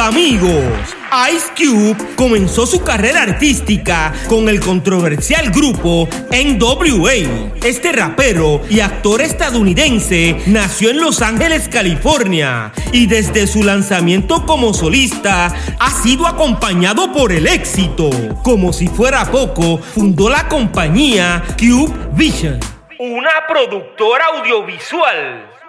amigos. Ice Cube comenzó su carrera artística con el controversial grupo NWA. Este rapero y actor estadounidense nació en Los Ángeles, California, y desde su lanzamiento como solista ha sido acompañado por el éxito. Como si fuera poco, fundó la compañía Cube Vision, una productora audiovisual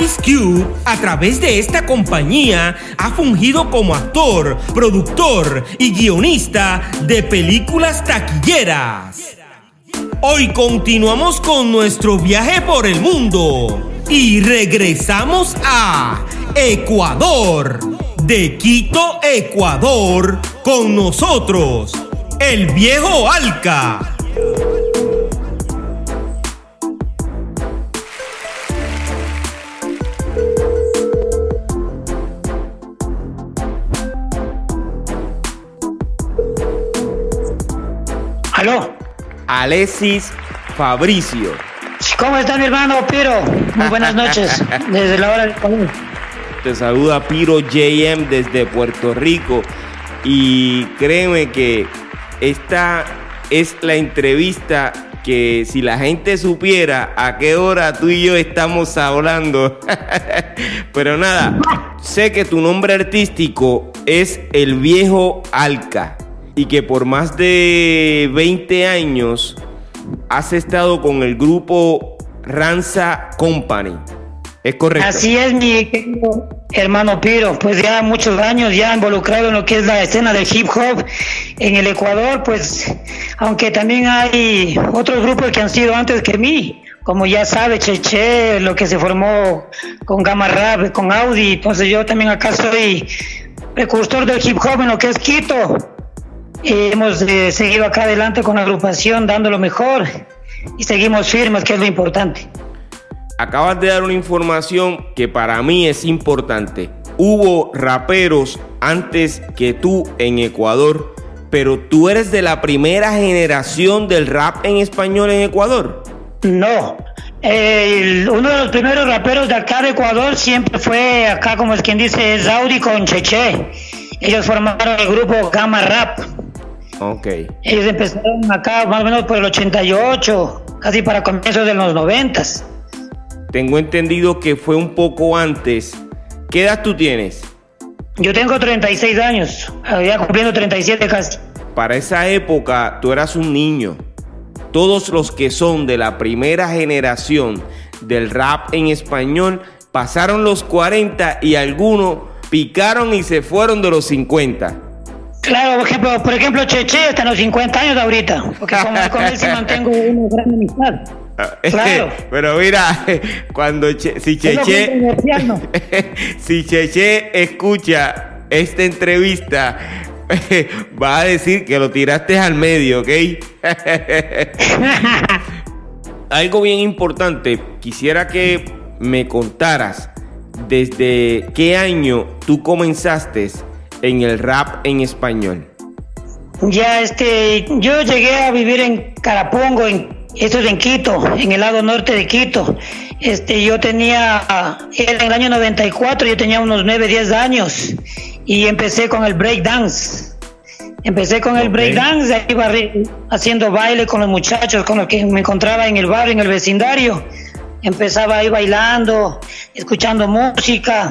Ice Cube, a través de esta compañía, ha fungido como actor, productor y guionista de películas taquilleras. Hoy continuamos con nuestro viaje por el mundo y regresamos a Ecuador. De Quito, Ecuador, con nosotros, el viejo Alca. Aló. Alexis Fabricio. ¿Cómo está mi hermano Piro? Muy buenas noches. Desde la hora del común. Te saluda Piro JM desde Puerto Rico. Y créeme que esta es la entrevista que si la gente supiera a qué hora tú y yo estamos hablando. Pero nada, sé que tu nombre artístico es el viejo Alca y que por más de 20 años has estado con el grupo Ranza Company. ¿Es correcto? Así es, mi querido hermano Piro. Pues ya muchos años ya involucrado en lo que es la escena del hip hop en el Ecuador, pues aunque también hay otros grupos que han sido antes que mí, como ya sabe Cheche, lo que se formó con Gamma Rap, con Audi, entonces yo también acá soy precursor del hip hop en lo que es Quito. Hemos eh, seguido acá adelante con la agrupación dando lo mejor y seguimos firmes, que es lo importante. Acabas de dar una información que para mí es importante. Hubo raperos antes que tú en Ecuador, pero tú eres de la primera generación del rap en español en Ecuador. No. El- uno de los primeros raperos de acá de Ecuador siempre fue acá, como es quien dice, es Audi con Cheche. Ellos formaron el grupo Gamma Rap. Ok. Ellos empezaron acá más o menos por el 88, casi para comienzos de los 90. Tengo entendido que fue un poco antes. ¿Qué edad tú tienes? Yo tengo 36 años, ya cumpliendo 37 casi. Para esa época tú eras un niño. Todos los que son de la primera generación del rap en español pasaron los 40 y algunos picaron y se fueron de los 50. Claro, por ejemplo, por ejemplo Cheche está en los 50 años ahorita, porque con, con él sí mantengo una gran amistad. Claro. Pero mira, cuando Che- si Cheche si Cheche escucha esta entrevista va a decir que lo tiraste al medio, ¿ok? Algo bien importante, quisiera que me contaras desde qué año tú comenzaste en el rap en español. Ya, este, yo llegué a vivir en Carapongo, en, esto es en Quito, en el lado norte de Quito. Este, yo tenía, en el año 94, yo tenía unos 9, 10 años y empecé con el break dance. Empecé con el break dance, ahí iba haciendo baile con los muchachos, con los que me encontraba en el barrio, en el vecindario. Empezaba ahí bailando, escuchando música.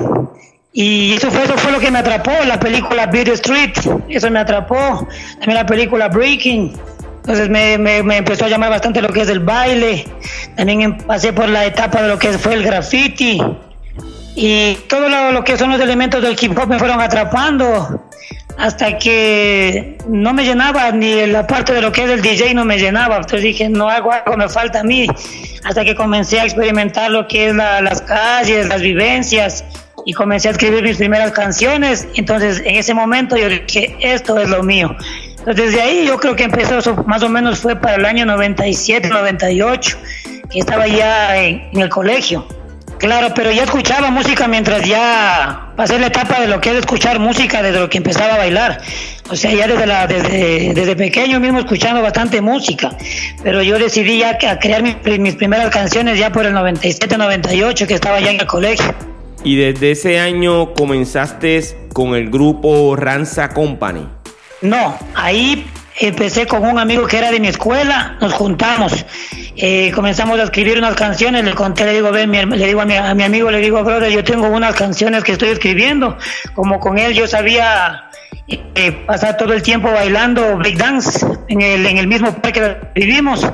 Y eso fue, eso fue lo que me atrapó, la película Beat Street, eso me atrapó. También la película Breaking. Entonces me, me- me empezó a llamar bastante lo que es el baile. También em- pasé por la etapa de lo que fue el graffiti. Y todo lo, lo que son los elementos del hip hop me fueron atrapando hasta que no me llenaba ni la parte de lo que es el DJ no me llenaba. Entonces dije, no hago algo, me falta a mí. Hasta que comencé a experimentar lo que es la- las calles, las vivencias y comencé a escribir mis primeras canciones. Entonces en ese momento yo dije, esto es lo mío. Entonces desde ahí yo creo que empezó, más o menos fue para el año 97, 98, que estaba ya en, el colegio. Claro, pero ya escuchaba música mientras ya pasé la etapa de lo que es escuchar música desde lo que empezaba a bailar. O sea, ya desde, la, desde, desde pequeño mismo escuchando bastante música. Pero yo decidí ya a crear mis, mis primeras canciones ya por el 97, 98, que estaba ya en el colegio. Y desde ese año comenzaste con el grupo Ranza Company. No, ahí empecé con un amigo que era de mi escuela, nos juntamos, eh, comenzamos a escribir unas canciones, le conté, le digo, le digo a mi, amigo, le digo, brother, yo tengo unas canciones que estoy escribiendo, como con él yo sabía eh, pasar todo el tiempo bailando breakdance en el, en el mismo parque que vivimos.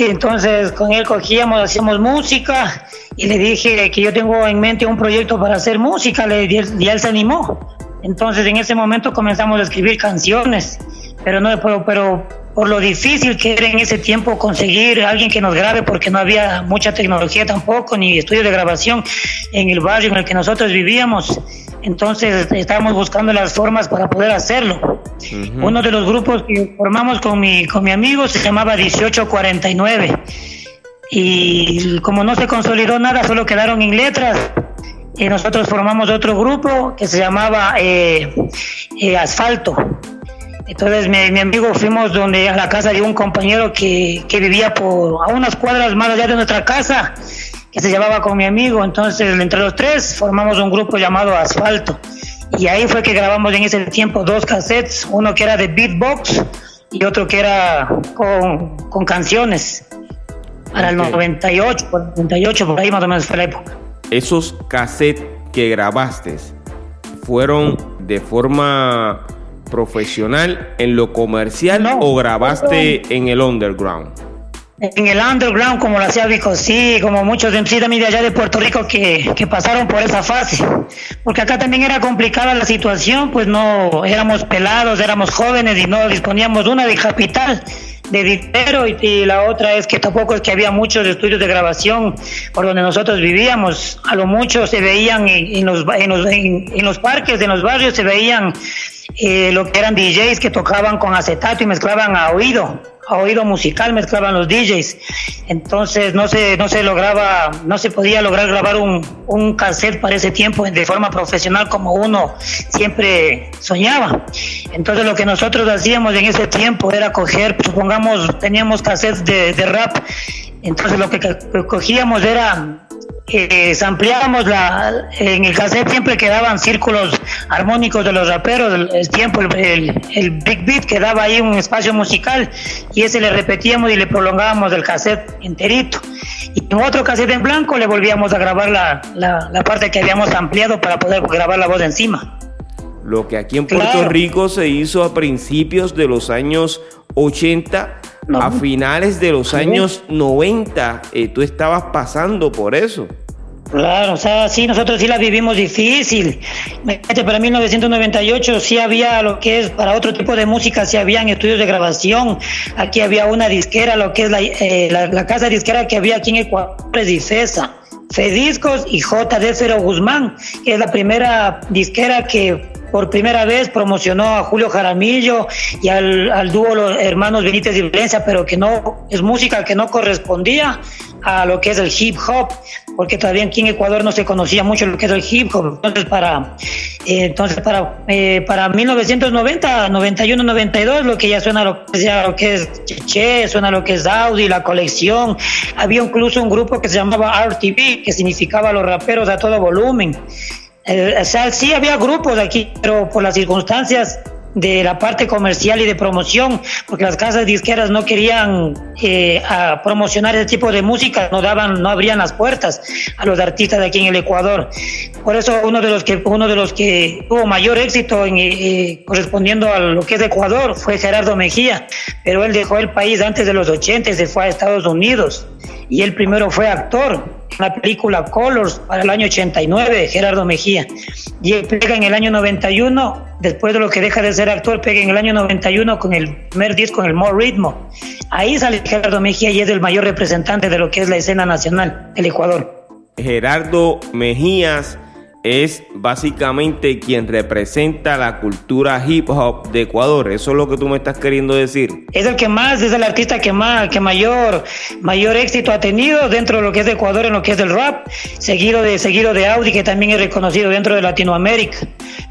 Y entonces con él cogíamos, hacíamos música y le dije que yo tengo en mente un proyecto para hacer música le, y él se animó. Entonces en ese momento comenzamos a escribir canciones, pero no pero, pero por lo difícil que era en ese tiempo conseguir a alguien que nos grabe porque no había mucha tecnología tampoco ni estudios de grabación en el barrio en el que nosotros vivíamos. Entonces estábamos buscando las formas para poder hacerlo. Uno de los grupos que formamos con mi, con mi amigo se llamaba 1849. Y como no se consolidó nada, solo quedaron en letras, y nosotros formamos otro grupo que se llamaba eh, eh, Asfalto. Entonces mi, mi, amigo fuimos donde a la casa de un compañero que, que, vivía por a unas cuadras más allá de nuestra casa, que se llamaba con mi amigo. Entonces entre los tres formamos un grupo llamado Asfalto. Y ahí fue que grabamos en ese tiempo dos cassettes, uno que era de beatbox y otro que era con, con canciones. Para el 98, por 98, por ahí más o menos fue la época esos cassettes que grabaste fueron de forma profesional en lo comercial o grabaste en el underground? En el underground, como lo hacía Vico, sí, como muchos de también de allá de Puerto Rico que, que, pasaron por esa fase. Porque acá también era complicada la situación, pues no éramos pelados, éramos jóvenes y no disponíamos una de capital de dinero y, la otra es que tampoco es que había muchos estudios de grabación por donde nosotros vivíamos. A lo mucho se veían en, los, en, los, en, los parques, en los barrios, se veían eh, lo que eran DJs que tocaban con acetato y mezclaban a oído oído musical mezclaban los DJs. Entonces no se, no se lograba, no se podía lograr grabar un, un cassette para ese tiempo de forma profesional como uno siempre soñaba. Entonces lo que nosotros hacíamos en ese tiempo era coger, supongamos, teníamos cassettes de, de rap, entonces lo que cogíamos era eh, ampliábamos la, en el cassette siempre quedaban círculos armónicos de los raperos, el, tiempo, el, big beat quedaba ahí un espacio musical y ese le repetíamos y le prolongábamos el cassette enterito. Y en otro cassette en blanco le volvíamos a grabar la, la, parte que habíamos ampliado para poder grabar la voz encima. Lo que aquí en Puerto Rico se hizo a principios de los años 80 a finales de los años 90, eh, tú estabas pasando por eso. Claro, o sea, sí, nosotros sí la vivimos difícil. Para 1998 sí había lo que es, para otro tipo de música sí habían estudios de grabación. Aquí había una disquera, lo que es la, eh, la, casa disquera que había aquí en Ecuador es Difesa. Fediscos y JD Cero Guzmán, que es la primera disquera que por primera vez promocionó a Julio Jaramillo y al, al dúo los hermanos Benítez y Valencia, pero que no es música que no correspondía a lo que es el hip hop, porque todavía aquí en Ecuador no se conocía mucho lo que es el hip hop. Entonces para eh, entonces para eh, para 1990, 91, 92 lo que ya suena lo que, ya lo que es Cheche, suena lo que es Audi, la colección. Había incluso un grupo que se llamaba RTV, que significaba los raperos a todo volumen. Eh, o sea, sí había grupos aquí, pero por las circunstancias de la parte comercial y de promoción, porque las casas disqueras no querían eh, promocionar ese tipo de música, no daban, no abrían las puertas a los artistas de aquí en el Ecuador. Por eso uno de los que uno de los que tuvo mayor éxito en, eh, correspondiendo a lo que es Ecuador fue Gerardo Mejía, pero él dejó el país antes de los 80 y se fue a Estados Unidos y él primero fue actor la película Colors para el año 89, Gerardo Mejía. Y él pega en el año 91, después de lo que deja de ser actor, pega en el año 91 con el primer disco, en el More Ritmo. Ahí sale Gerardo Mejía y es el mayor representante de lo que es la escena nacional del Ecuador. Gerardo Mejías es básicamente quien representa la cultura hip hop de Ecuador. Eso es lo que tú me estás queriendo decir. Es el que más, es el artista que más, que mayor, mayor éxito ha tenido dentro de lo que es de Ecuador en lo que es del rap, seguido de, seguido de Audi, que también es reconocido dentro de Latinoamérica.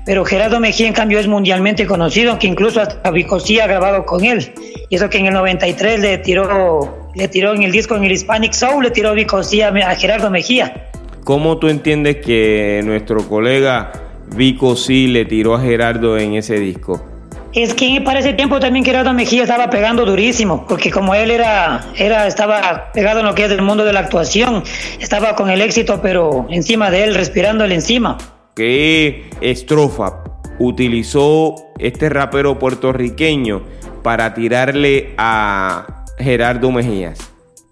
Pero Gerardo Mejía, en cambio, es mundialmente conocido, que incluso hasta Vicosí ha grabado con él. Y eso que en el 93 le tiró, le tiró en el disco en el Hispanic Soul, le tiró Vicosí a Gerardo Mejía. ¿Cómo tú entiendes que nuestro colega Vico sí le tiró a Gerardo en ese disco? Es que para ese tiempo también Gerardo Mejía estaba pegando durísimo, porque como él era, era, estaba pegado en lo que es el mundo de la actuación, estaba con el éxito, pero encima de él, respirándole encima. ¿Qué estrofa utilizó este rapero puertorriqueño para tirarle a Gerardo Mejías?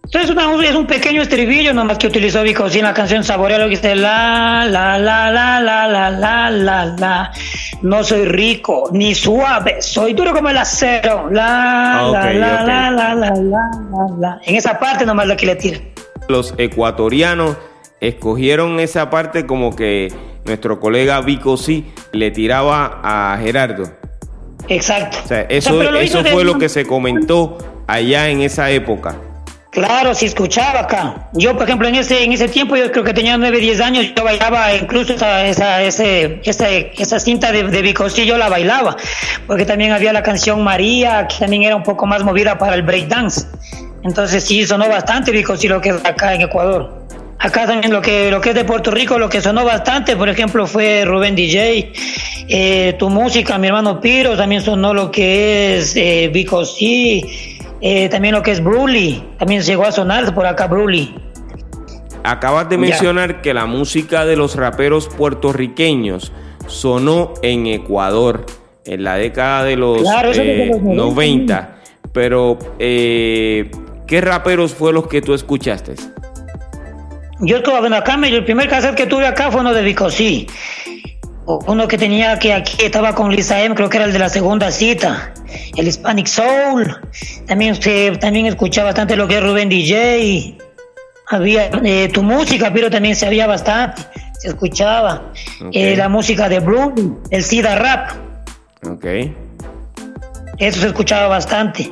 Entonces es un pequeño estribillo nomás que utilizó Vico en la canción Saborea lo que dice la la la la la la la la la no soy rico ni suave soy duro como el acero la la, la, la, la, la, la, la, en esa parte nomás la que le tira los ecuatorianos escogieron esa parte como que nuestro colega Vico sí le tiraba a Gerardo exacto o sea, eso, eso fue lo que se comentó allá en esa época Claro, sí escuchaba acá. Yo, por ejemplo, en ese, en ese tiempo, yo creo que tenía 9, 10 años, yo bailaba incluso esa, esa, esa, esa cinta de, de Bicosí, yo la bailaba, porque también había la canción María, que también era un poco más movida para el breakdance. Entonces sí, sonó bastante Bicosí lo que es acá en Ecuador. Acá también lo que, lo que es de Puerto Rico, lo que sonó bastante, por ejemplo, fue Rubén DJ, eh, tu música, mi hermano Piro, también sonó lo que es eh, Bicosí, eh, también lo que es Bruli, también llegó a sonar por acá Bruli. Acabas de mencionar que la música de los raperos puertorriqueños sonó en Ecuador en la década de los, 90, eh, pero eh, ¿qué raperos fue los que tú escuchaste? Yo bueno, acá el primer cassette que tuve acá fue uno de Vicosí. Uno que tenía que aquí estaba con Lisa M, creo que era el de la segunda cita el Hispanic Soul, también, se, también escuchaba bastante lo que es Rubén DJ, había eh, tu música, pero también se había bastante, se escuchaba eh, la música de Blue, el SIDA Rap. Ok. Eso se escuchaba bastante.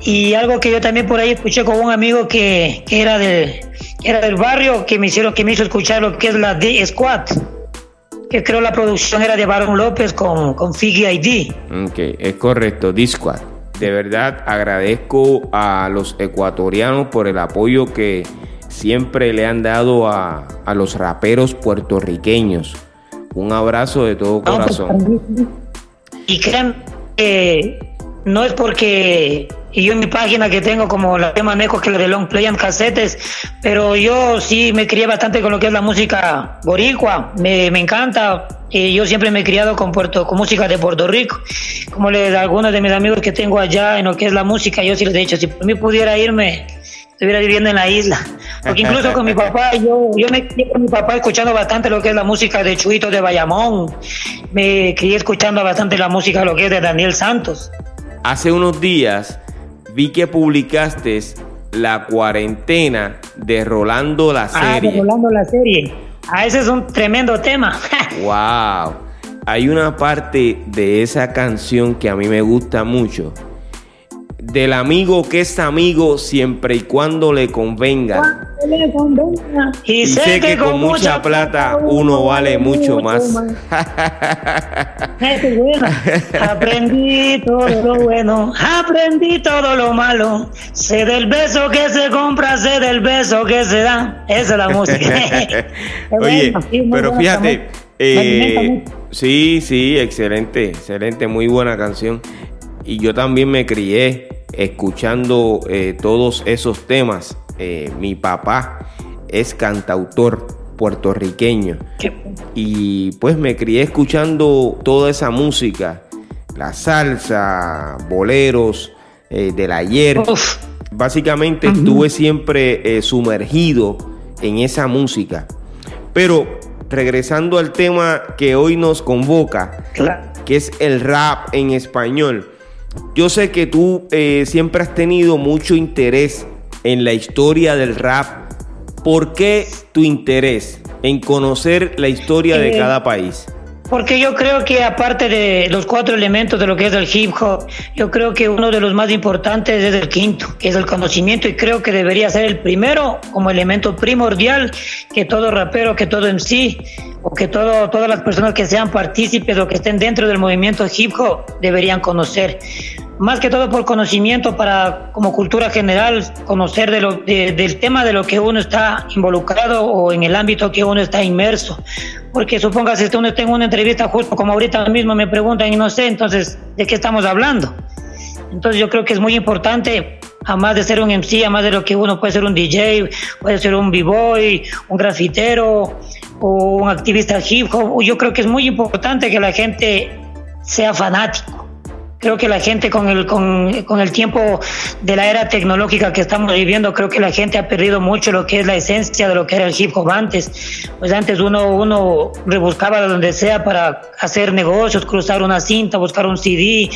Y algo que yo también por ahí escuché con un amigo que, que era, de, era del barrio, que me hicieron, que me hizo escuchar lo que es la D Squad que creo la producción era de Baron López con, con Figgy ID. Ok, es correcto, Discord. De verdad agradezco a los ecuatorianos por el apoyo que siempre le han dado a, a los raperos puertorriqueños. Un abrazo de todo pues, corazón. Y crean que no es porque yo en mi página que tengo como la que manejo que la de long play and cassettes, pero yo sí me crié bastante con lo que es la música boricua, me, me encanta, y yo siempre me he criado con Puerto, con música de Puerto Rico, como les algunos de mis amigos que tengo allá en lo que es la música, yo sí les he dicho, si por mí pudiera irme, estuviera viviendo en la isla, porque incluso con mi papá, yo, yo me crié con mi papá escuchando bastante lo que es la música de Chuito de Bayamón, me crié escuchando bastante la música lo que es de Daniel Santos. Hace unos días vi que publicaste la cuarentena de Rolando la serie. Ah, de Rolando la serie. Ah, ese es un tremendo tema. wow. Hay una parte de esa canción que a mí me gusta mucho del amigo que es amigo siempre y cuando le convenga. Y, sé, que, con mucha plata uno vale mucho más. aprendí todo lo bueno, aprendí todo lo malo. Sé del beso que se compra, sé del beso que se da. Esa es la música. Oye, pero fíjate. Eh, sí, sí, excelente, excelente, muy buena canción. Y yo también me crié escuchando eh, todos esos temas. Eh, mi papá es cantautor puertorriqueño y pues me crié escuchando toda esa música, la salsa, boleros eh, del ayer. Básicamente estuve siempre sumergido en esa música. Pero regresando al tema que hoy nos convoca, que es el rap en español. Yo sé que tú eh, siempre has tenido mucho interés en la historia del rap ¿Por qué tu interés en conocer la historia de cada país? Porque yo creo que aparte de los cuatro elementos de lo que es el hip hop, yo creo que uno de los más importantes es el quinto, que es el conocimiento y creo que debería ser el primero como elemento primordial que todo rapero, que todo MC o que todo, todas las personas que sean partícipes o que estén dentro del movimiento hip hop deberían conocer más que todo por conocimiento para como cultura general conocer de lo, del tema de lo que uno está involucrado o en el ámbito que uno está inmerso. Porque suponga si uno está en una entrevista justo como ahorita mismo me preguntan y no sé entonces de qué estamos hablando entonces yo creo que es muy importante además de ser un MC además de lo que uno puede ser un DJ puede ser un b-boy un grafitero o un activista hip hop yo creo que es muy importante que la gente sea fanático Creo que la gente con el, con, con, el tiempo de la era tecnológica que estamos viviendo, creo que la gente ha perdido mucho lo que es la esencia de lo que era el hip hop antes. Pues antes uno, uno rebuscaba donde sea para hacer negocios, cruzar una cinta, buscar un CD,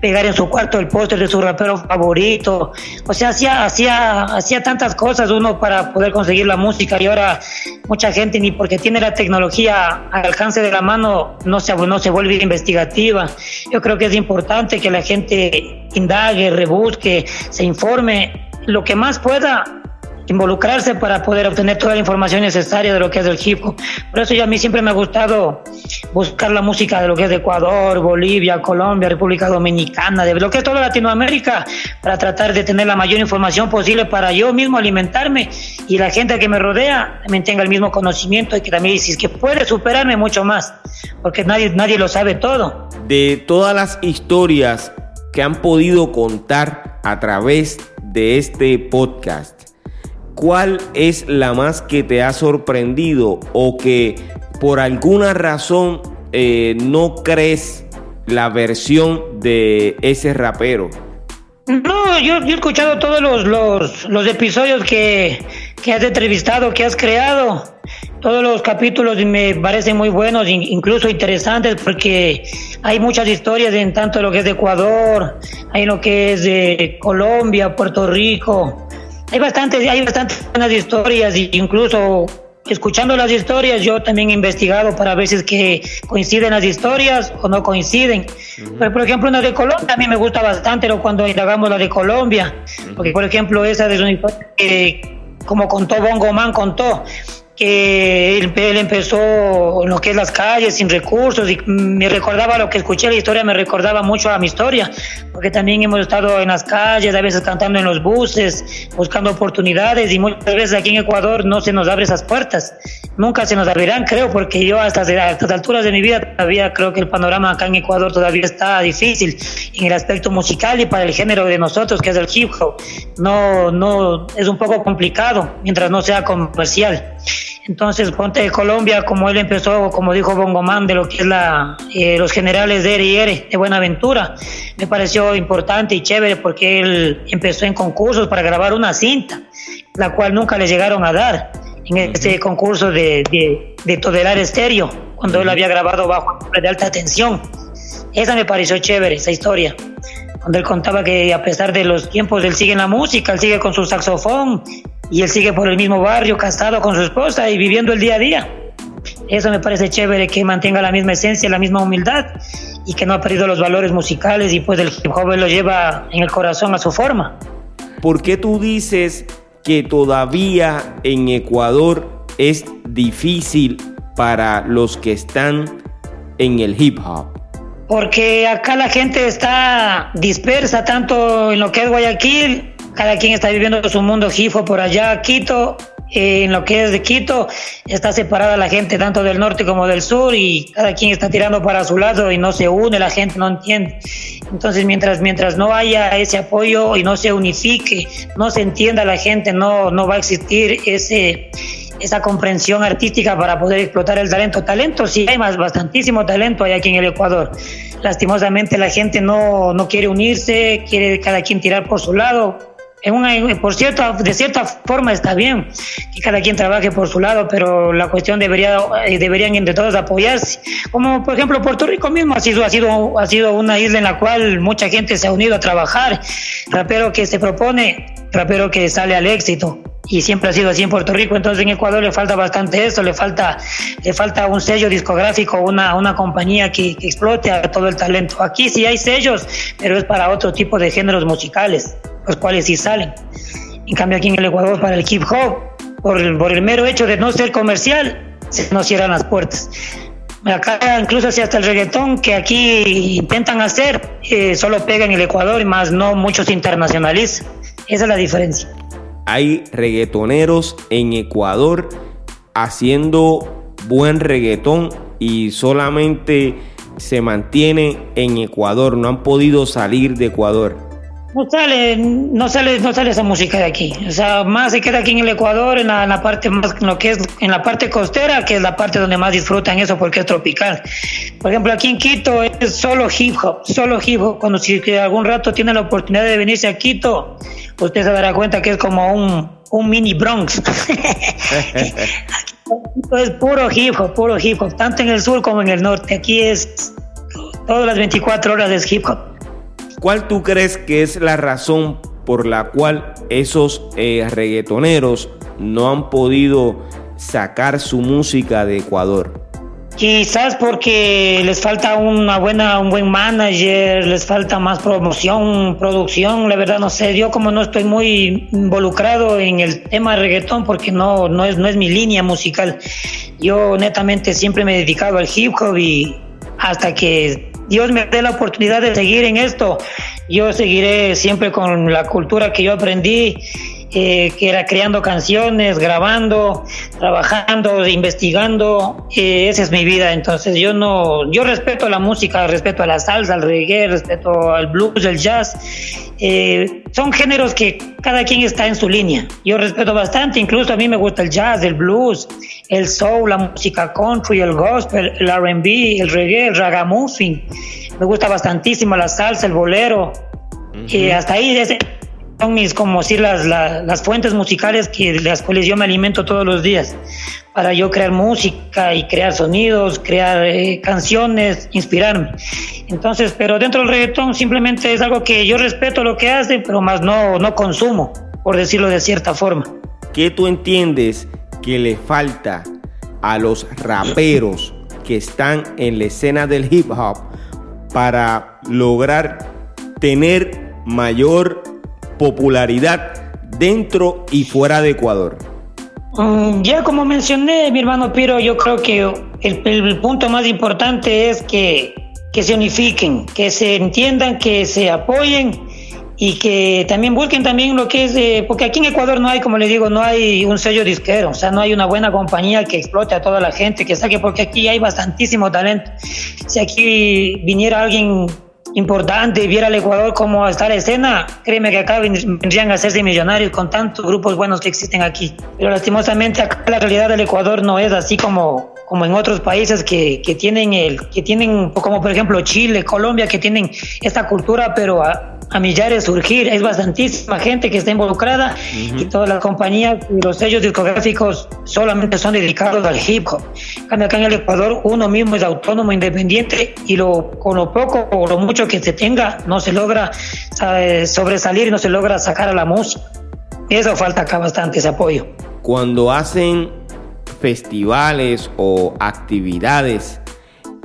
pegar en su cuarto el póster de su rapero favorito. O sea, hacía, hacía, hacía tantas cosas uno para poder conseguir la música y ahora mucha gente ni porque tiene la tecnología al alcance de la mano no se, no se vuelve investigativa. Yo creo que es importante que la gente indague, rebusque, se informe lo que más pueda involucrarse para poder obtener toda la información necesaria de lo que es el hip hop. Por eso ya a mí siempre me ha gustado buscar la música de lo que es Ecuador, Bolivia, Colombia, República Dominicana, de lo que es toda Latinoamérica, para tratar de tener la mayor información posible para yo mismo alimentarme y la gente que me rodea también tenga el mismo conocimiento y que también si que puede superarme mucho más, porque nadie, nadie lo sabe todo. De todas las historias que han podido contar a través de este podcast, ¿cuál es la más que te ha sorprendido o que por alguna razón eh, no crees la versión de ese rapero? No, yo, he escuchado todos los, los, episodios que, que, has entrevistado, que has creado. Todos los capítulos me parecen muy buenos, incluso interesantes, porque hay muchas historias en tanto lo que es de Ecuador, hay lo que es de Colombia, Puerto Rico, hay bastantes, hay bastantes buenas historias, incluso escuchando las historias, yo también he investigado para ver si es que coinciden las historias o no coinciden. Pero, por ejemplo, una de Colombia a mí me gusta bastante pero cuando indagamos la de Colombia, porque, por ejemplo, esa es una historia que, como contó Bongo Man, contó que él, empezó lo que es las calles sin recursos y me recordaba lo que escuché la historia, me recordaba mucho a mi historia, porque también hemos estado en las calles, a veces cantando en los buses, buscando oportunidades y muchas veces aquí en Ecuador no se nos abren esas puertas, nunca se nos abrirán, creo, porque yo hasta estas alturas de mi vida todavía creo que el panorama acá en Ecuador todavía está difícil en el aspecto musical y para el género de nosotros que es el hip hop, no, no, es un poco complicado mientras no sea comercial. Entonces, Ponte de Colombia, como él empezó, como dijo Bongomán, de lo que es la, eh, los generales de R de Buenaventura, me pareció importante y chévere porque él empezó en concursos para grabar una cinta, la cual nunca le llegaron a dar en este concurso de, de, de Todelar Estéreo, cuando él había grabado bajo de alta tensión. Esa me pareció chévere, esa historia cuando él contaba que a pesar de los tiempos él sigue en la música, él sigue con su saxofón y él sigue por el mismo barrio casado con su esposa y viviendo el día a día. Eso me parece chévere que mantenga la misma esencia, la misma humildad y que no ha perdido los valores musicales y pues el hip hop lo lleva en el corazón a su forma. ¿Por qué tú dices que todavía en Ecuador es difícil para los que están en el hip hop? porque acá la gente está dispersa tanto en lo que es Guayaquil, cada quien está viviendo su mundo jifo por allá, Quito, eh, en lo que es de Quito, está separada la gente tanto del norte como del sur y cada quien está tirando para su lado y no se une, la gente no entiende. Entonces, mientras, mientras no haya ese apoyo y no se unifique, no se entienda la gente, no, no va a existir ese esa comprensión artística para poder explotar el talento. Talento sí hay más, bastantísimo talento hay aquí en el Ecuador. Lastimosamente la gente no, no quiere unirse, quiere cada quien tirar por su lado. En una, por cierto, de cierta forma está bien que cada quien trabaje por su lado, pero la cuestión debería, eh, deberían entre todos apoyarse. Como por ejemplo Puerto Rico mismo ha sido, ha sido, ha sido una isla en la cual mucha gente se ha unido a trabajar. Rapero que se propone, rapero que sale al éxito y siempre ha sido así en Puerto Rico, entonces en Ecuador le falta bastante eso, le falta, le falta un sello discográfico, una, una compañía que, explote a todo el talento. Aquí sí hay sellos, pero es para otro tipo de géneros musicales, los cuales sí salen. En cambio aquí en el Ecuador para el hip hop, por el, por el mero hecho de no ser comercial, se nos cierran las puertas. Acá incluso hasta el reggaetón que aquí intentan hacer, eh, solo pega en el Ecuador y más no muchos internacionalizan. Esa es la diferencia hay reggaetoneros en Ecuador haciendo buen reggaetón y solamente se mantiene en Ecuador, no han podido salir de Ecuador. No sale, no sale, no sale esa música de aquí. O sea, más se queda aquí en el Ecuador, en la, parte más, lo que es en la parte costera, que es la parte donde más disfrutan eso porque es tropical. Por ejemplo, aquí en Quito es solo hip hop, solo hip hop. Cuando si algún rato tiene la oportunidad de venirse a Quito, usted se dará cuenta que es como un, mini Bronx. es puro hip hop, puro hip hop, tanto en el sur como en el norte. Aquí es todas las 24 horas de hip hop. ¿Cuál tú crees que es la razón por la cual esos eh, reggaetoneros no han podido sacar su música de Ecuador? Quizás porque les falta una buena, un buen manager, les falta más promoción, producción, la verdad no sé, yo como no estoy muy involucrado en el tema reggaetón porque no, no, es, no es mi línea musical, yo netamente siempre me he dedicado al hip hop y hasta que Dios me dé la oportunidad de seguir en esto, yo seguiré siempre con la cultura que yo aprendí eh, que era creando canciones, grabando, trabajando, investigando. Eh, esa es mi vida. Entonces yo no, yo respeto la música, respeto a la salsa, al reggae, respeto al blues, el jazz. Eh, son géneros que cada quien está en su línea. Yo respeto bastante, incluso a mí me gusta el jazz, el blues, el soul, la música country, el gospel, el R&B, el reggae, el ragamuffin. Me gusta bastantísimo la salsa, el bolero. y hasta ahí son mis, como decir, las, las, fuentes musicales que las cuales yo me alimento todos los días para yo crear música y crear sonidos, crear eh, canciones, inspirarme. Entonces, pero dentro del reggaetón simplemente es algo que yo respeto lo que hace, pero más no, no consumo, por decirlo de cierta forma. ¿Qué tú entiendes que le falta a los raperos que están en la escena del hip hop para lograr tener mayor popularidad dentro y fuera de Ecuador? Mm, ya como mencioné, mi hermano Piro, yo creo que el, punto más importante es que, que, se unifiquen, que se entiendan, que se apoyen y que también busquen también lo que es, porque aquí en Ecuador no hay, como le digo, no hay un sello disquero, o sea, no hay una buena compañía que explote a toda la gente, que saque, porque aquí hay bastantísimo talento. Si aquí viniera alguien importante, viera al Ecuador como está la escena, créeme que acá vendrían a hacerse millonarios con tantos grupos buenos que existen aquí. Pero lastimosamente acá la realidad del Ecuador no es así como, como en otros países que, que tienen el, que tienen, como por ejemplo Chile, Colombia, que tienen esta cultura, pero a, a millares surgir. Es bastantísima gente que está involucrada y todas las compañías y los sellos discográficos solamente son dedicados al hip hop. Acá en el Ecuador uno mismo es autónomo, independiente y lo, con lo poco o lo mucho que se tenga no se logra sobresalir y no se logra sacar a la música. Eso falta acá bastante, ese apoyo. Cuando hacen festivales o actividades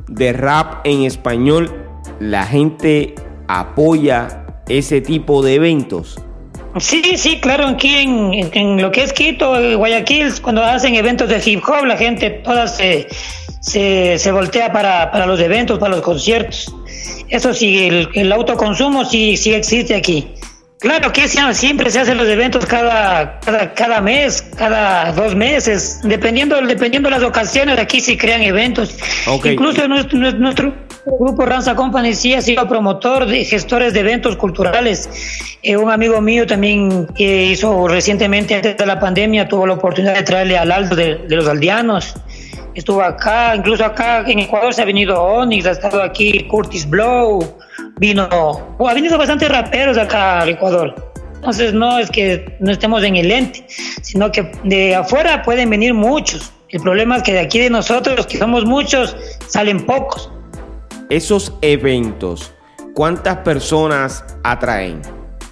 de rap en español, la gente apoya ese tipo de eventos? Sí, sí, claro, aquí en, lo que es Quito, Guayaquil, cuando hacen eventos de hip hop, la gente toda se, se, voltea para, para, los eventos, para los conciertos. Eso sí, el, el autoconsumo sí, sí existe aquí. Claro que siempre se hacen los eventos cada, cada, mes, cada dos meses, dependiendo, dependiendo de las ocasiones, aquí se crean eventos. Incluso nuestro, nuestro, grupo Ranza Company sí ha sido promotor de gestores de eventos culturales. Eh, un amigo mío también que hizo recientemente, antes de la pandemia, tuvo la oportunidad de traerle al Aldo de, de los Aldeanos estuvo acá, incluso acá en Ecuador se ha venido Onyx, ha estado aquí Curtis Blow, vino, ha venido bastantes raperos acá al Ecuador. Entonces no es que no estemos en el ente, sino que de afuera pueden venir muchos. El problema es que de aquí de nosotros, que somos muchos, salen pocos. Esos eventos, ¿cuántas personas atraen?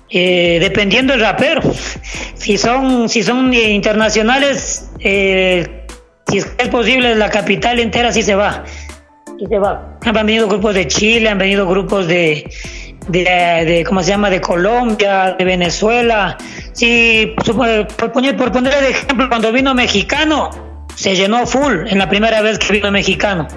Eh, dependiendo del rapero. Si son, si son internacionales, eh, si es posible, la capital entera sí se va. Se va. Han venido grupos de Chile, han venido grupos de, de, ¿cómo se llama?, de Colombia, de Venezuela. Sí, por poner, por poner el ejemplo, cuando vino mexicano, se llenó full en la primera vez que vino mexicano.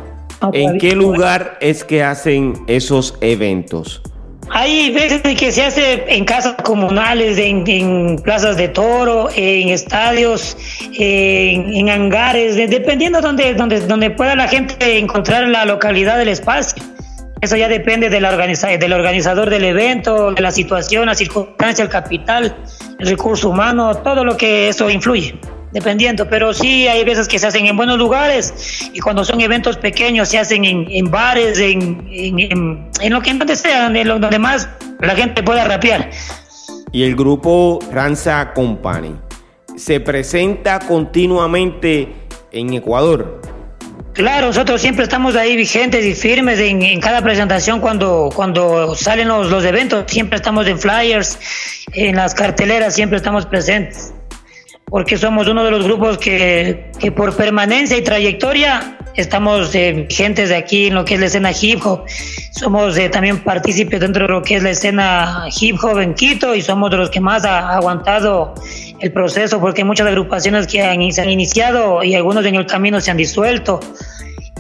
¿En qué lugar es que hacen esos eventos? Hay veces que se hace en casas comunales, en, plazas de toro, en estadios, en, hangares, dependiendo donde, donde, donde pueda la gente encontrar la localidad del espacio. Eso ya depende del, del organizador del evento, de la situación, la circunstancia, el capital, el recurso humano, todo lo que eso influye dependiendo, pero sí hay veces que se hacen en buenos lugares y cuando son eventos pequeños se hacen en, bares, en, en, lo que donde sea, en lo, donde más la gente pueda rapear. Y el grupo Ranza Company se presenta continuamente en Ecuador. Claro, nosotros siempre estamos ahí vigentes y firmes en, cada presentación cuando, cuando salen los, los eventos, siempre estamos en flyers, en las carteleras, siempre estamos presentes porque somos uno de los grupos que, que por permanencia y trayectoria estamos eh, vigentes de aquí en lo que es la escena hip hop. Somos eh, también partícipes dentro de lo que es la escena hip hop en Quito y somos de los que más ha aguantado el proceso porque hay muchas agrupaciones que se han iniciado y algunos en el camino se han disuelto.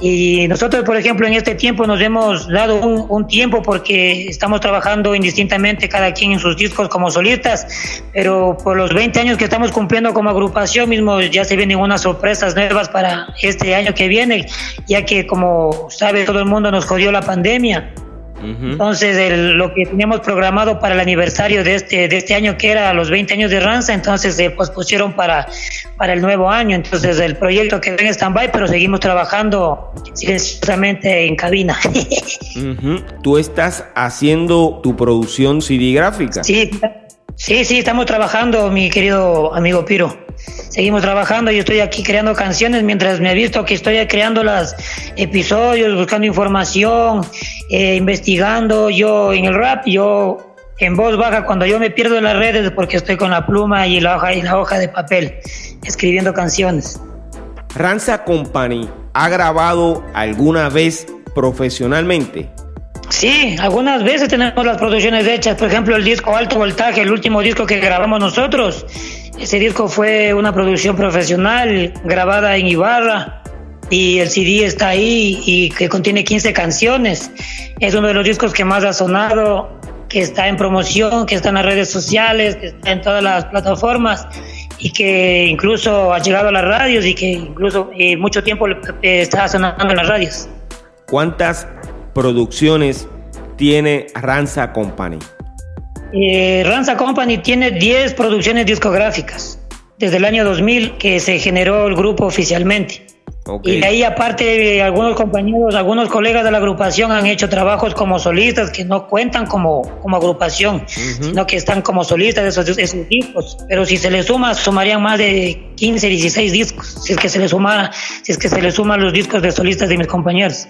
Y nosotros, por ejemplo, en este tiempo nos hemos dado un, tiempo porque estamos trabajando indistintamente cada quien en sus discos como solistas, pero por los 20 años que estamos cumpliendo como agrupación mismo ya se vienen unas sorpresas nuevas para este año que viene, ya que como sabe todo el mundo nos jodió la pandemia. Entonces, lo que teníamos programado para el aniversario de este, de este año, que era los 20 años de Ranza, entonces se pospusieron para, para el nuevo año. Entonces, el proyecto quedó en stand-by, pero seguimos trabajando silenciosamente en cabina. ¿Tú estás haciendo tu producción CD gráfica? Sí, sí, sí, estamos trabajando, mi querido amigo Piro seguimos trabajando. y estoy aquí creando canciones mientras me he visto que estoy creando los episodios, buscando información, eh, investigando. Yo en el rap, yo en voz baja, cuando yo me pierdo en las redes porque estoy con la pluma y la hoja, y la hoja de papel, escribiendo canciones. Ranza Company ha grabado alguna vez profesionalmente. Sí, algunas veces tenemos las producciones hechas, por ejemplo el disco Alto Voltaje, el último disco que grabamos nosotros, ese disco fue una producción profesional grabada en Ibarra y el CD está ahí y que contiene 15 canciones. Es uno de los discos que más ha sonado, que está en promoción, que está en las redes sociales, que está en todas las plataformas y que incluso ha llegado a las radios y que incluso eh, mucho tiempo está sonando en las radios. ¿Cuántas producciones tiene Ranza Company? Eh, Ranza Company tiene 10 producciones discográficas desde el año 2000 que se generó el grupo oficialmente. Y de ahí aparte algunos compañeros, algunos colegas de la agrupación han hecho trabajos como solistas que no cuentan como, como agrupación, sino que están como solistas de esos, esos, discos. Pero si se les suma, sumarían más de 15, 16 discos, si es que se les sumara, si es que se les suman los discos de solistas de mis compañeros.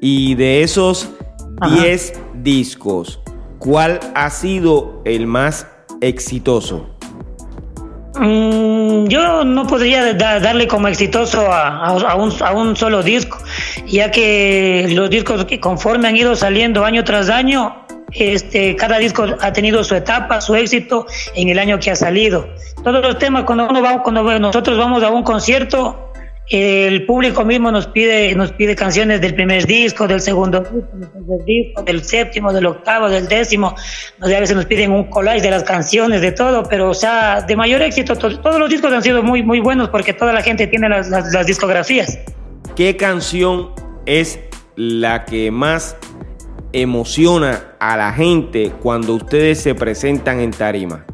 Y de esos 10 discos, ¿Cuál ha sido el más exitoso? Mm, yo no podría darle como exitoso a, un, solo disco, ya que los discos que conforme han ido saliendo año tras año, este, cada disco ha tenido su etapa, su éxito en el año que ha salido. Todos los temas, cuando, uno va, cuando nosotros vamos a un concierto, el público mismo nos pide, nos pide canciones del primer disco, del segundo disco, del séptimo, del octavo, del décimo. a veces nos piden un collage de las canciones, de todo, pero o sea, de mayor éxito, todos los discos han sido muy, muy buenos porque toda la gente tiene las, las discografías. ¿Qué canción es la que más emociona a la gente cuando ustedes se presentan en tarima?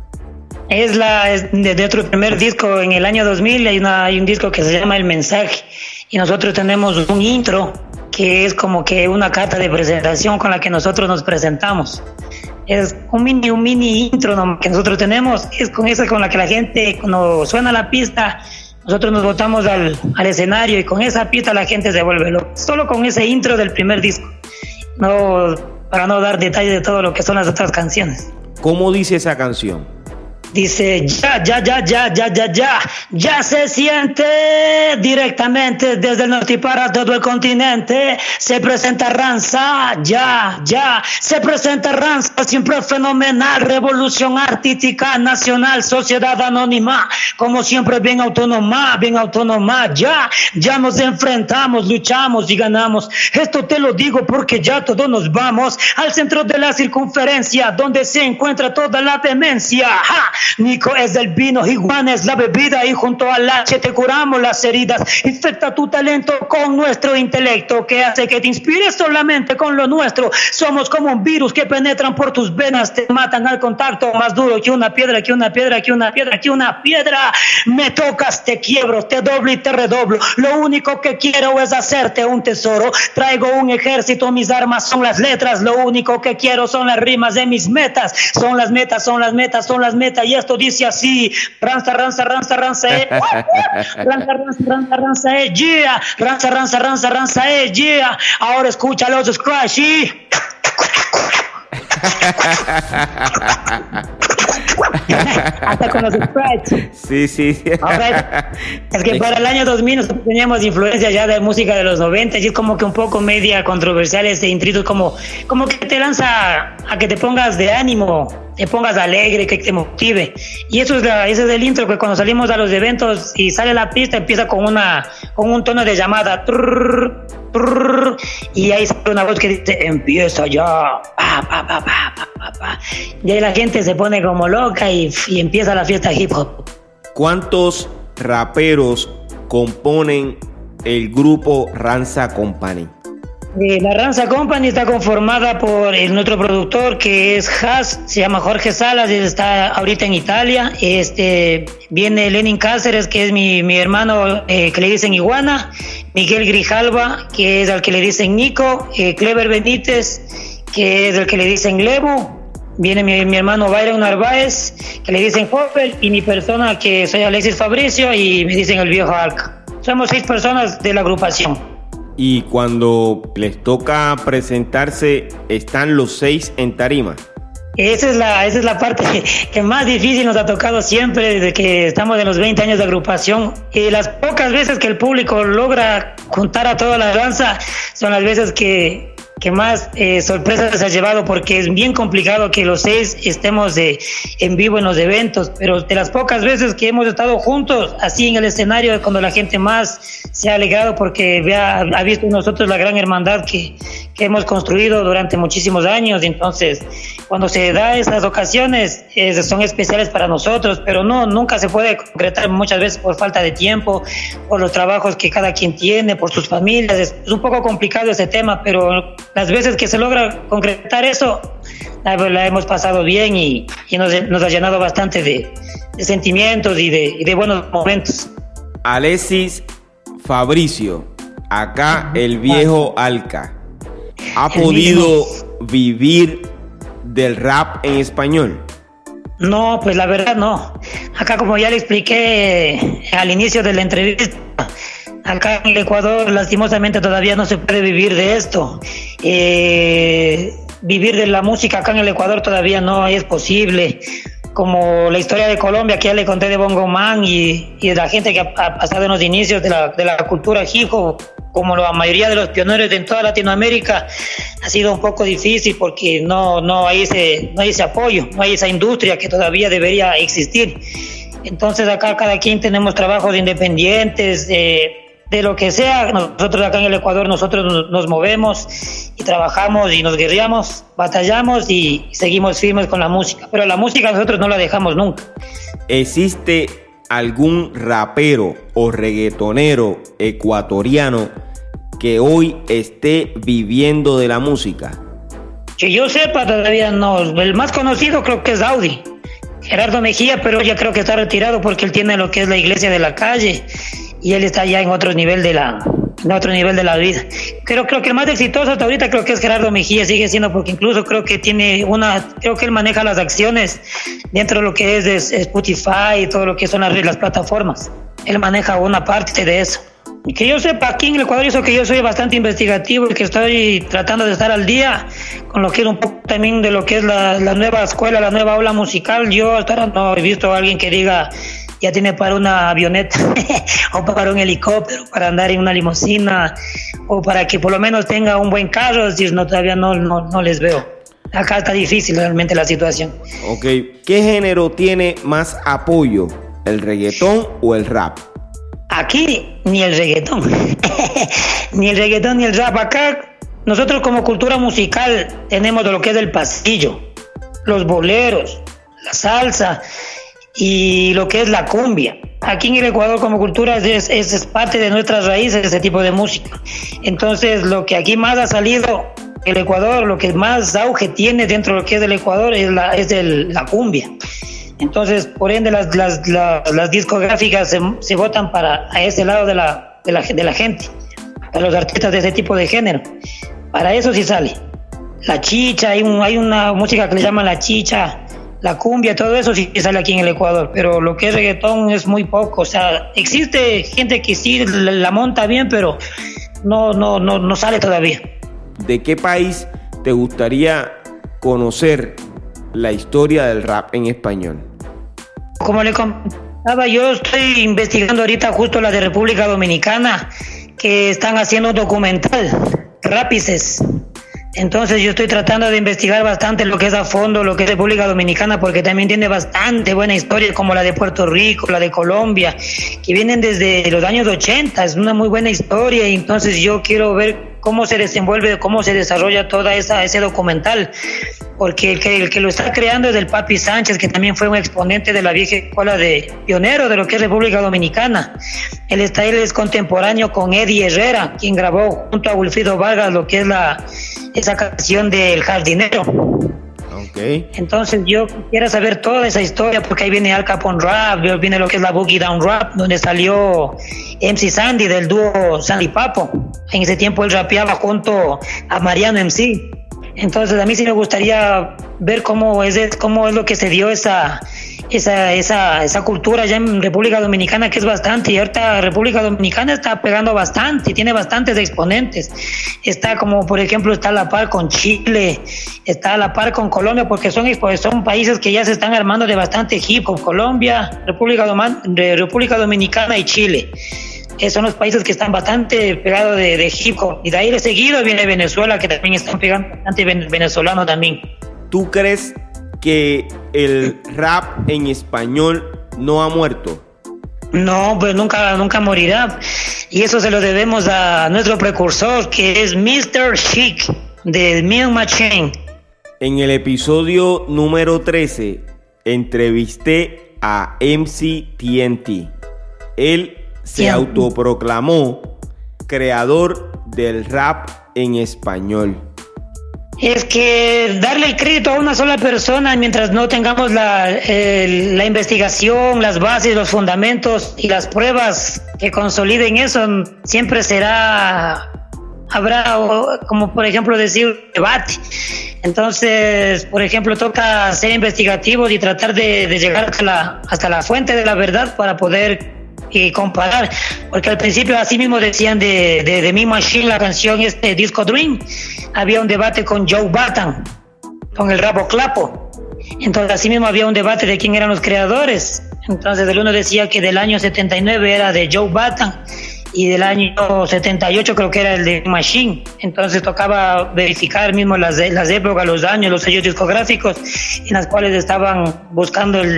Es la de, otro primer disco en el año 2000 hay, hay un disco que se llama El Mensaje y nosotros tenemos un intro que es como que una carta de presentación con la que nosotros nos presentamos. Es un mini, un mini intro que nosotros tenemos, es con esa con la que la gente cuando suena la pista, nosotros nos botamos al, al escenario y con esa pista la gente se vuelve loca. Solo con ese intro del primer disco, no, para no dar detalles de todo lo que son las otras canciones. ¿Cómo dice esa canción? Dice, ya, ya, ya, ya, ya, ya, ya, ya se siente directamente desde el norte para todo el continente. Se presenta Ranza, ya, ya, se presenta Ranza, siempre fenomenal, revolución artística nacional, sociedad anónima, como siempre bien autónoma, bien autónoma, ya, ya nos enfrentamos, luchamos y ganamos. Esto te lo digo porque ya todos nos vamos al centro de la circunferencia, donde se encuentra toda la demencia. Nico es el vino, iguana es la bebida y junto al H te curamos las heridas. Infecta tu talento con nuestro intelecto que hace que te inspires solamente con lo nuestro. Somos como un virus que penetran por tus venas, te matan al contacto más duro que una piedra, que una piedra, que una piedra, que una piedra. Me tocas, te quiebro, te doblo y te redoblo. Lo único que quiero es hacerte un tesoro. Traigo un ejército, mis armas son las letras. Lo único que quiero son las rimas de mis metas. Son las metas, son las metas, son las metas. Y esto dice así, ranza, ranza, ranza, ranza, eh, ranza, ranza, ranza, ranza, eh, yeah, ranza, ranza, ranza, ranza, eh, yeah, ahora escucha los scratch, Hasta con los sprites. Sí, sí. Es que para el año 2000 nosotros teníamos influencia ya de música de los 90 y es como que un poco media controversial este intrito, como, como que te lanza a que te pongas de ánimo, te pongas alegre, que te motive. Y eso es la, ese es el intro que cuando salimos a los eventos y sale la pista empieza con una con un tono de llamada y ahí sale una voz que dice empieza ya y ahí la gente se pone como loca y, y empieza la fiesta hip hop. ¿Cuántos raperos componen el grupo Ranza Company? La Ranza Company está conformada por el, nuestro productor que es Haas, se llama Jorge Salas y está ahorita en Italia. Este viene Lenin Cáceres, que es mi, mi hermano eh, que le dicen Iguana, Miguel Grijalva, que es al que le dicen Nico, eh, Clever Benítez, que es el que le dicen Levo. Viene mi, mi hermano Byron Narváez, que le dicen Hopper, y mi persona que soy Alexis Fabricio y me dicen el viejo Alca. Somos seis personas de la agrupación y cuando les toca presentarse, están los seis en tarima. Esa es la, esa es la parte que, más difícil nos ha tocado siempre desde que estamos en los 20 años de agrupación. Y las pocas veces que el público logra juntar a toda la danza son las veces que, que más eh, sorpresas ha llevado porque es bien complicado que los seis estemos de, en vivo en los eventos, pero de las pocas veces que hemos estado juntos, así en el escenario, cuando la gente más se ha alegrado porque vea, ha visto en nosotros la gran hermandad que, que hemos construido durante muchísimos años, entonces cuando se da esas ocasiones son especiales para nosotros, pero no, nunca se puede concretar muchas veces por falta de tiempo, por los trabajos que cada quien tiene, por sus familias, es un poco complicado ese tema, pero las veces que se logra concretar eso, la, hemos pasado bien y, nos, ha llenado bastante de, sentimientos y de, buenos momentos. Alexis Fabricio, acá el viejo Alca, ¿ha podido vivir del rap en español? No, pues la verdad no. Acá como ya le expliqué al inicio de la entrevista, Acá en el Ecuador, lastimosamente, todavía no se puede vivir de esto. Eh, vivir de la música acá en el Ecuador todavía no es posible. Como la historia de Colombia, que ya le conté de Bongo Man y, y de la gente que ha, pasado en los inicios de la, de la cultura hijo, como la mayoría de los pioneros en toda Latinoamérica, ha sido un poco difícil porque no, no, hay ese, no hay ese apoyo, no hay esa industria que todavía debería existir. Entonces acá cada quien tenemos trabajos independientes, eh, de lo que sea, nosotros acá en el Ecuador nosotros nos, movemos y trabajamos y nos guerreamos, batallamos y seguimos firmes con la música, pero la música nosotros no la dejamos nunca. ¿Existe algún rapero o reggaetonero ecuatoriano que hoy esté viviendo de la música? Que yo sepa todavía no, el más conocido creo que es Audi. Gerardo Mejía, pero ya creo que está retirado porque él tiene lo que es la iglesia de la calle y él está ya en otro nivel de la en otro nivel de la vida. Creo, creo que el más exitoso hasta ahorita creo que es Gerardo Mejía, sigue siendo porque incluso creo que tiene una, creo que él maneja las acciones dentro de lo que es, Spotify y todo lo que son las, las plataformas. Él maneja una parte de eso. que yo sepa, aquí en el Ecuador, eso que yo soy bastante investigativo y que estoy tratando de estar al día con lo que es un poco también de lo que es la, nueva escuela, la nueva ola musical. Yo hasta ahora no he visto a alguien que diga ya tiene para una avioneta o para un helicóptero, para andar en una limusina o para que por lo menos tenga un buen carro, es decir, no, todavía no, no, no les veo. Acá está difícil realmente la situación. Ok, ¿qué género tiene más apoyo, el reggaetón o el rap? Aquí ni el reggaetón, ni el reggaetón ni el rap. Acá nosotros como cultura musical tenemos lo que es el pasillo, los boleros, la salsa y lo que es la cumbia. Aquí en el Ecuador como cultura es, es, parte de nuestras raíces ese tipo de música. Entonces lo que aquí más ha salido el Ecuador, lo que más auge tiene dentro de lo que es el Ecuador es la, es la cumbia. Entonces, por ende, las, las, las, discográficas se, se, votan para a ese lado de la, de, la, de la gente, para los artistas de ese tipo de género. Para eso sí sale. La chicha, hay, un, hay una música que le llaman la chicha, la cumbia, todo eso sí sale aquí en el Ecuador, pero lo que es reggaetón es muy poco. O sea, existe gente que sí la, monta bien, pero no, no, no, no sale todavía. ¿De qué país te gustaría conocer la historia del rap en español? Como le comentaba, yo estoy investigando ahorita justo la de República Dominicana, que están haciendo un documental, Rápices. Entonces yo estoy tratando de investigar bastante lo que es a fondo, lo que es República Dominicana, porque también tiene bastante buena historia, como la de Puerto Rico, la de Colombia, que vienen desde los años 80, es una muy buena historia, y entonces yo quiero ver cómo se desenvuelve, cómo se desarrolla toda esa ese documental, porque el que, el que lo está creando es el Papi Sánchez, que también fue un exponente de la vieja escuela de pionero de lo que es República Dominicana. Él está él es contemporáneo con Eddie Herrera, quien grabó junto a Wilfrido Vargas lo que es la esa canción del jardinero. Entonces yo quisiera saber toda esa historia porque ahí viene Al Capone Rap, viene lo que es la Boogie Down Rap, donde salió MC Sandy del dúo Sandy Papo. En ese tiempo él rapeaba junto a Mariano MC. Entonces a mí sí me gustaría ver cómo es, cómo es lo que se dio esa, esa, esa, esa cultura ya en República Dominicana que es bastante y ahorita República Dominicana está pegando bastante, tiene bastantes exponentes. Está como por ejemplo está a la par con Chile, está a la par con Colombia porque son, son países que ya se están armando de bastante hip hop, Colombia, República, República Dominicana y Chile. Esos son los países que están bastante pegados de, de hip hop. Y de ahí de seguido viene Venezuela, que también están pegando bastante venezolano también. ¿Tú crees que el rap en español no ha muerto? No, pues nunca, nunca morirá. Y eso se lo debemos a nuestro precursor, que es Mr. Chic, de Meal Machine. En el episodio número 13, entrevisté a MC TNT. Él se autoproclamó creador del rap en español es que darle el crédito a una sola persona mientras no tengamos la, la, investigación, las bases, los fundamentos y las pruebas que consoliden eso, siempre será, habrá, como por ejemplo decir, debate. Entonces, por ejemplo, toca ser investigativos y tratar de, llegar hasta la, hasta la fuente de la verdad para poder y comparar, porque al principio así mismo decían de, de, de Machine, la canción este Disco Dream, había un debate con Joe Batan, con el rabo clapo. Entonces así mismo había un debate de quién eran los creadores. Entonces el uno decía que del año 79 era de Joe Batan y del año 78 creo que era el de Machine. Entonces tocaba verificar mismo las, las épocas, los años, los sellos discográficos en las cuales estaban buscando el,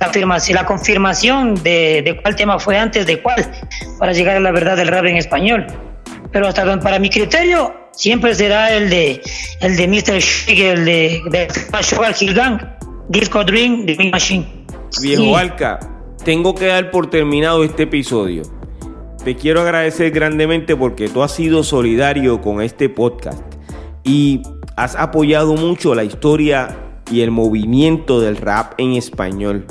la, la confirmación de, de, cuál tema fue antes de cuál para llegar a la verdad del rap en español. Pero hasta donde, para mi criterio siempre será el de el de Mr. Shig, el de, de Sugar Hill Gang, Disco Dream, The Machine. Viejo Alca, tengo que dar por terminado este episodio te quiero agradecer grandemente porque tú has sido solidario con este podcast y has apoyado mucho la historia y el movimiento del rap en español.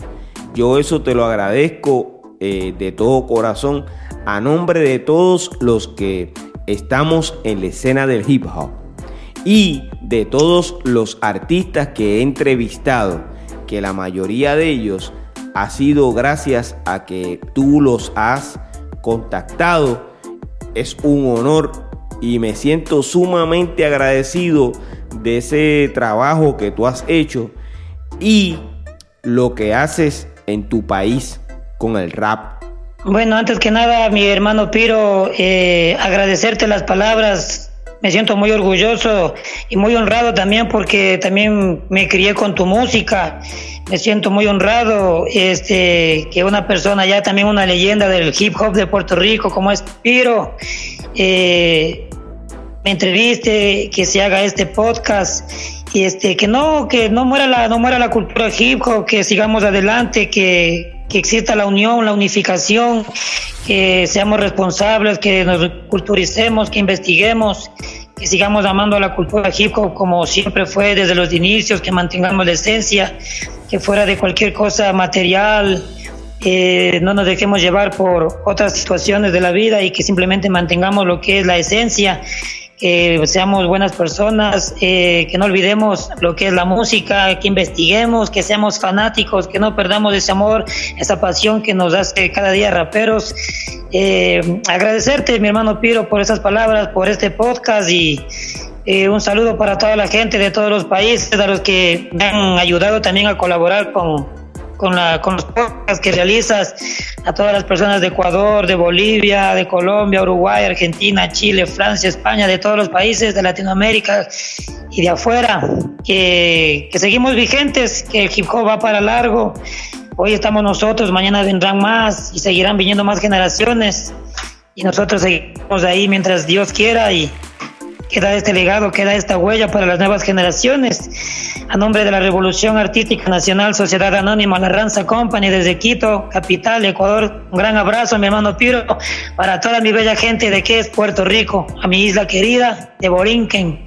Yo eso te lo agradezco eh, de todo corazón a nombre de todos los que estamos en la escena del hip hop y de todos los artistas que he entrevistado, que la mayoría de ellos ha sido gracias a que tú los has contactado es un honor y me siento sumamente agradecido de ese trabajo que tú has hecho y lo que haces en tu país con el rap. Bueno, antes que nada, mi hermano Piro, eh, agradecerte las palabras. Me siento muy orgulloso y muy honrado también porque también me crié con tu música. Me siento muy honrado este, que una persona ya también una leyenda del hip hop de Puerto Rico como es Piro eh, me entreviste, que se haga este podcast y este que no que no muera la no muera la cultura hip hop, que sigamos adelante, que, que exista la unión, la unificación, que seamos responsables, que nos culturicemos, que investiguemos, que sigamos amando a la cultura hip hop como siempre fue desde los inicios, que mantengamos la esencia, que fuera de cualquier cosa material, eh, no nos dejemos llevar por otras situaciones de la vida y que simplemente mantengamos lo que es la esencia que seamos buenas personas, eh, que no olvidemos lo que es la música, que investiguemos, que seamos fanáticos, que no perdamos ese amor, esa pasión que nos hace cada día raperos. Eh, agradecerte, mi hermano Piro, por esas palabras, por este podcast y eh, un saludo para toda la gente de todos los países, a los que me han ayudado también a colaborar con, con, la, con los podcasts que realizas, a todas las personas de Ecuador, de Bolivia, de Colombia, Uruguay, Argentina, Chile, Francia, España, de todos los países de Latinoamérica y de afuera, que, que seguimos vigentes, que el hip hop va para largo. Hoy estamos nosotros, mañana vendrán más y seguirán viniendo más generaciones y nosotros seguimos ahí mientras Dios quiera y queda este legado, queda esta huella para las nuevas generaciones. A nombre de la Revolución Artística Nacional Sociedad Anónima La Ranza Company desde Quito, capital, Ecuador, un gran abrazo, mi hermano Piro, para toda mi bella gente de que es Puerto Rico, a mi isla querida de Borinquen,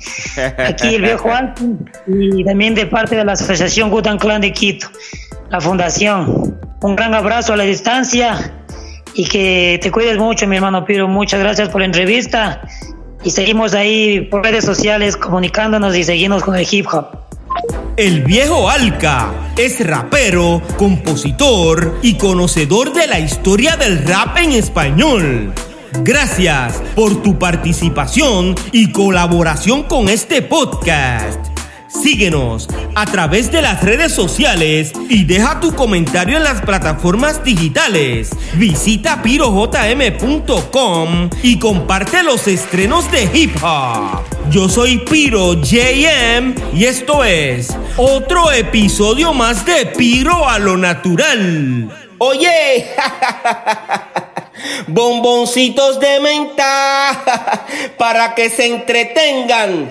aquí el viejo Alto, y también de parte de la Asociación Gutan Clan de Quito, la fundación. Un gran abrazo a la distancia y que te cuides mucho, mi hermano Piro. Muchas gracias por la entrevista y seguimos ahí por redes sociales comunicándonos y seguimos con el hip hop. El viejo Alca es rapero, compositor y conocedor de la historia del rap en español. Gracias por tu participación y colaboración con este podcast. Síguenos a través de las redes sociales y deja tu comentario en las plataformas digitales. Visita pirojm.com y comparte los estrenos de hip hop. Yo soy Piro JM y esto es otro episodio más de Piro a lo natural. Oye, bomboncitos de menta para que se entretengan.